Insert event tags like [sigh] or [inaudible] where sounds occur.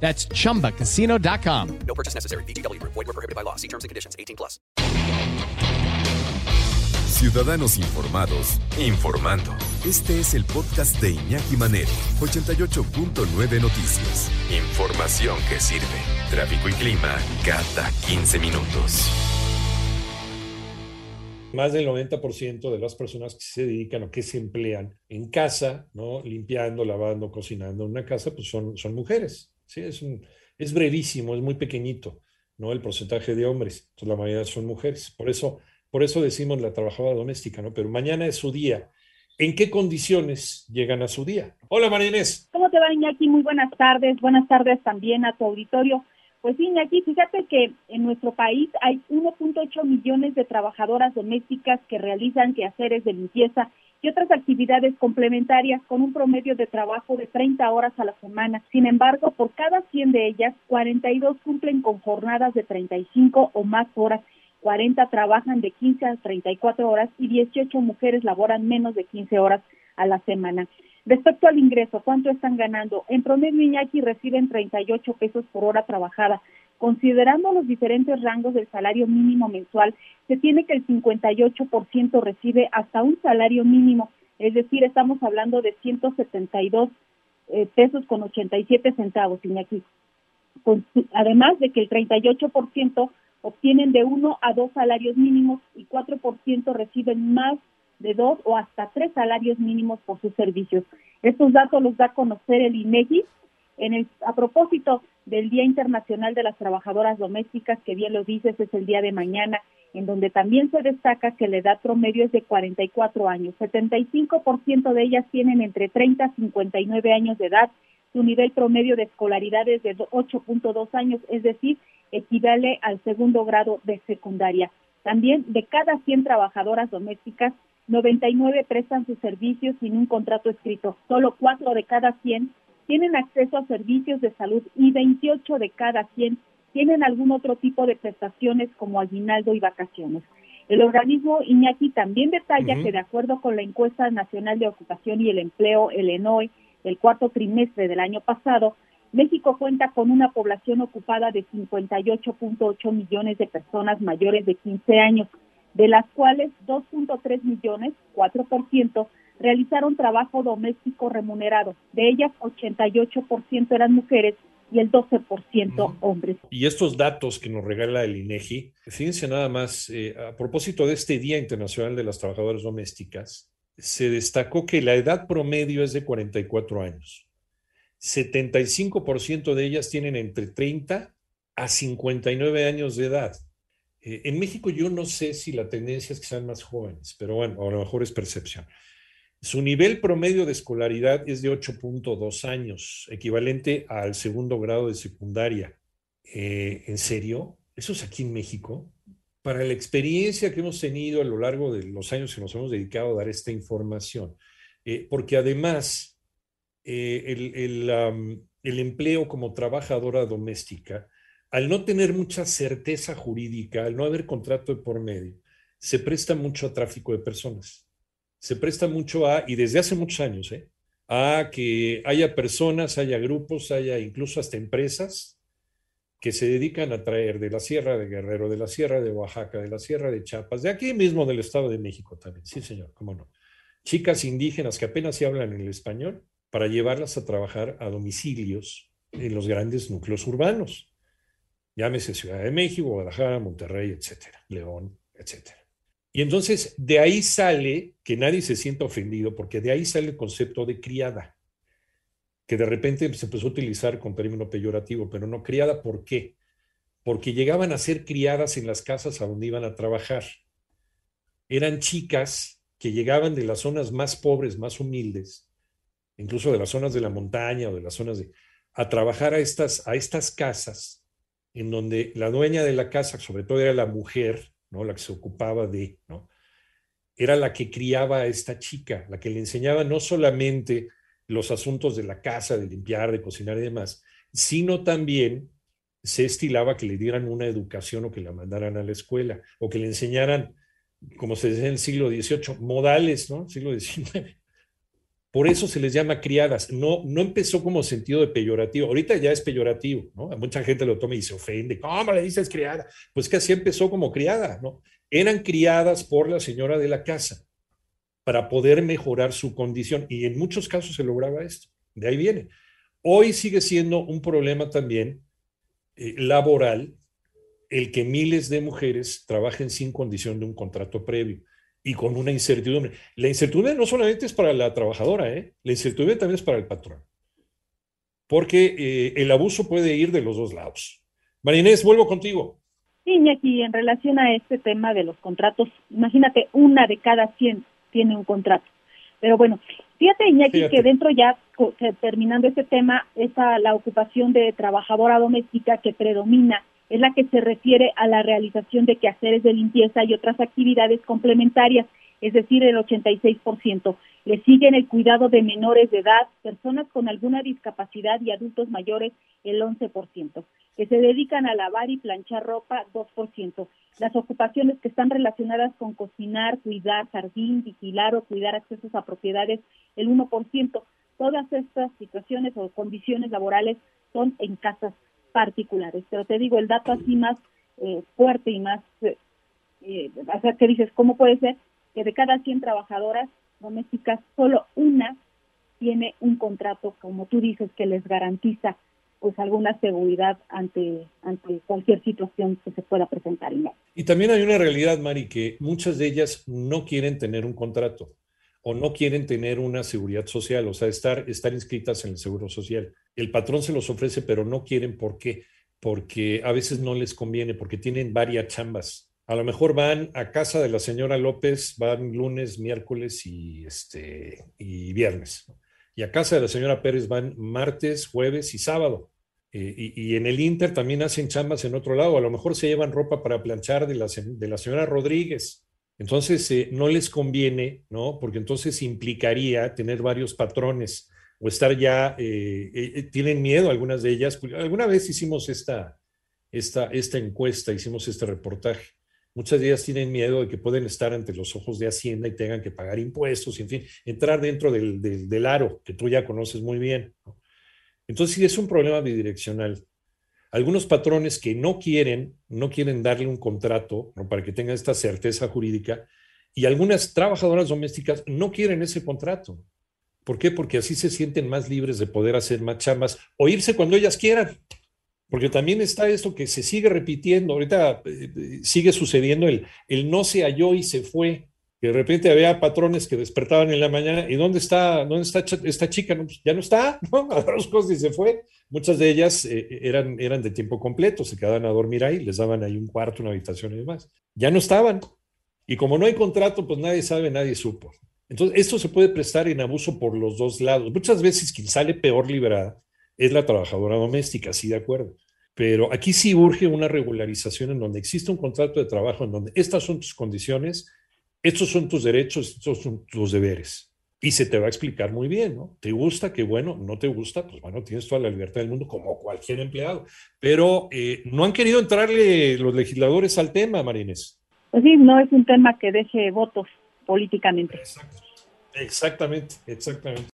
That's chumbacasino.com. No purchase necessary. BGW. Void were prohibited by law. See terms and conditions. 18 plus. Ciudadanos informados, informando. Este es el podcast de Iñaki Manero, 88.9 Noticias. Información que sirve. Tráfico y clima cada 15 minutos. Más del 90% de las personas que se dedican o que se emplean en casa, ¿no? limpiando, lavando, cocinando en una casa, pues son, son mujeres. ¿Sí? Es, un, es brevísimo, es muy pequeñito ¿no? el porcentaje de hombres. La mayoría son mujeres. Por eso, por eso decimos la trabajadora doméstica, ¿no? Pero mañana es su día. ¿En qué condiciones llegan a su día? Hola, María Inés. ¿Cómo te va, Iñaki? Muy buenas tardes. Buenas tardes también a tu auditorio. Pues sí, Iñaki, fíjate que en nuestro país hay 1.8 millones de trabajadoras domésticas que realizan quehaceres de limpieza y otras actividades complementarias con un promedio de trabajo de 30 horas a la semana. Sin embargo, por cada 100 de ellas, 42 cumplen con jornadas de 35 o más horas 40 trabajan de 15 a 34 horas y 18 mujeres laboran menos de 15 horas a la semana. Respecto al ingreso, ¿cuánto están ganando? En promedio, Iñaki reciben 38 pesos por hora trabajada. Considerando los diferentes rangos del salario mínimo mensual, se tiene que el 58% recibe hasta un salario mínimo, es decir, estamos hablando de 172 eh, pesos con 87 centavos, Iñaki. Además de que el 38% obtienen de uno a dos salarios mínimos y 4% reciben más de dos o hasta tres salarios mínimos por sus servicios. Estos datos los da a conocer el INEGI en el, a propósito del Día Internacional de las Trabajadoras Domésticas, que bien lo dices, es el día de mañana, en donde también se destaca que la edad promedio es de 44 años. 75% de ellas tienen entre 30 y 59 años de edad. Su nivel promedio de escolaridad es de 8.2 años, es decir, equivale al segundo grado de secundaria. También de cada 100 trabajadoras domésticas, 99 prestan sus servicios sin un contrato escrito. Solo 4 de cada 100 tienen acceso a servicios de salud y 28 de cada 100 tienen algún otro tipo de prestaciones como aguinaldo y vacaciones. El organismo Iñaki también detalla que de acuerdo con la encuesta nacional de ocupación y el empleo, el ENOE, el cuarto trimestre del año pasado, México cuenta con una población ocupada de 58.8 millones de personas mayores de 15 años, de las cuales 2.3 millones, 4%, realizaron trabajo doméstico remunerado. De ellas, 88% eran mujeres y el 12% hombres. Y estos datos que nos regala el INEGI, fíjense nada más, eh, a propósito de este Día Internacional de las Trabajadoras Domésticas, se destacó que la edad promedio es de 44 años. 75% de ellas tienen entre 30 a 59 años de edad. Eh, en México yo no sé si la tendencia es que sean más jóvenes, pero bueno, a lo mejor es percepción. Su nivel promedio de escolaridad es de 8.2 años, equivalente al segundo grado de secundaria. Eh, ¿En serio? ¿Eso es aquí en México? Para la experiencia que hemos tenido a lo largo de los años que nos hemos dedicado a dar esta información, eh, porque además eh, el, el, empleo como trabajadora doméstica, al no tener mucha certeza jurídica, al no haber contrato de por medio, se presta mucho a tráfico de personas se presta mucho a, y desde hace muchos años, ¿eh? a que haya personas, haya grupos, haya incluso hasta empresas que se dedican a traer de la Sierra de Guerrero, de la Sierra de Oaxaca, de la Sierra de Chiapas, de aquí mismo del Estado de México también, sí señor, cómo no. Chicas indígenas que apenas se hablan el español para llevarlas a trabajar a domicilios en los grandes núcleos urbanos. Llámese Ciudad de México, Guadalajara, Monterrey, etcétera, León, etcétera. Y entonces de ahí sale, que nadie se sienta ofendido, porque de ahí sale el concepto de criada, que de repente se empezó a utilizar con término peyorativo, pero no criada, ¿por qué? Porque llegaban a ser criadas en las casas a donde iban a trabajar. Eran chicas que llegaban de las zonas más pobres, más humildes, incluso de las zonas de la montaña o de las zonas de, a trabajar a estas, a estas casas en donde la dueña de la casa, sobre todo era la mujer, ¿no? La que se ocupaba de. Era la que criaba a esta chica, la que le enseñaba no solamente los asuntos de la casa, de limpiar, de cocinar y demás, sino también se estilaba que le dieran una educación o que la mandaran a la escuela o que le enseñaran, como se decía en el siglo XVIII, modales, ¿no? Siglo XIX. Por eso se les llama criadas. No, no empezó como sentido de peyorativo. Ahorita ya es peyorativo, ¿no? Mucha gente lo toma y se ofende. ¿Cómo le dices criada? Pues que así empezó como criada, ¿no? Eran criadas por la señora de la casa para poder mejorar su condición y en muchos casos se lograba esto. De ahí viene. Hoy sigue siendo un problema también eh, laboral el que miles de mujeres trabajen sin condición de un contrato previo y con una incertidumbre. La incertidumbre no solamente es para la trabajadora, ¿eh? la incertidumbre también es para el patrón, porque eh, el abuso puede ir de los dos lados. Marinés, vuelvo contigo. Sí, aquí en relación a este tema de los contratos, imagínate, una de cada 100 tiene un contrato. Pero bueno, fíjate, Iñaki, que dentro ya, terminando este tema, esa la ocupación de trabajadora doméstica que predomina es la que se refiere a la realización de quehaceres de limpieza y otras actividades complementarias, es decir, el 86%. Le siguen el cuidado de menores de edad, personas con alguna discapacidad y adultos mayores, el 11%. Que se dedican a lavar y planchar ropa, 2%. Las ocupaciones que están relacionadas con cocinar, cuidar jardín, vigilar o cuidar accesos a propiedades, el 1%. Todas estas situaciones o condiciones laborales son en casas particulares. Pero te digo, el dato así más eh, fuerte y más, eh, eh, o sea, que dices, ¿cómo puede ser que de cada 100 trabajadoras domésticas, solo una tiene un contrato, como tú dices, que les garantiza pues alguna seguridad ante, ante cualquier situación que se pueda presentar. Y también hay una realidad, Mari, que muchas de ellas no quieren tener un contrato o no quieren tener una seguridad social, o sea, estar, estar inscritas en el Seguro Social. El patrón se los ofrece, pero no quieren. ¿Por qué? Porque a veces no les conviene, porque tienen varias chambas. A lo mejor van a casa de la señora López, van lunes, miércoles y, este, y viernes. Y a casa de la señora Pérez van martes, jueves y sábado. Eh, y, en el Inter también hacen chambas en otro lado. A lo mejor se llevan ropa para planchar de la, de la señora Rodríguez entonces, eh, no les conviene, ¿no? Porque entonces implicaría tener varios patrones o estar ya, eh, eh, tienen miedo algunas de ellas. Alguna vez hicimos esta, esta, esta encuesta, hicimos este reportaje. Muchas de ellas tienen miedo de que pueden estar ante los ojos de Hacienda y tengan que pagar impuestos, y en fin, entrar dentro del, del, aro que tú ya conoces muy bien. Entonces, sí, es un problema bidireccional algunos patrones que no quieren, no quieren darle un contrato para que tenga esta certeza jurídica y algunas trabajadoras domésticas no quieren ese contrato. ¿Por qué? Porque así se sienten más libres de poder hacer más chambas o irse cuando ellas quieran. Porque también está esto que se sigue repitiendo, ahorita eh, eh, sigue sucediendo el, el no se halló y se fue que de repente había patrones que despertaban en la mañana, ¿y dónde está, dónde está esta chica? No, pues ya no está, [laughs] ¿no? A los cosas y se fue. Muchas de ellas eh, eran, eran de tiempo completo, se quedaban a dormir ahí, les daban ahí un cuarto, una habitación y demás. Ya no estaban. Y como no hay contrato, pues nadie sabe, nadie supo. Entonces, esto se puede prestar en abuso por los dos lados. Muchas veces quien sale peor liberada es la trabajadora doméstica, sí, de acuerdo. Pero aquí sí urge una regularización en donde existe un contrato de trabajo, en donde estas son tus condiciones estos son tus derechos, estos son tus deberes. Y se te va a explicar muy bien, ¿no? ¿Te gusta? Qué bueno. ¿No te gusta? Pues bueno, tienes toda la libertad del mundo como cualquier empleado. Pero eh, no han querido entrarle los legisladores al tema, Marines. Pues sí, no es un tema que deje votos políticamente. Exactamente, exactamente.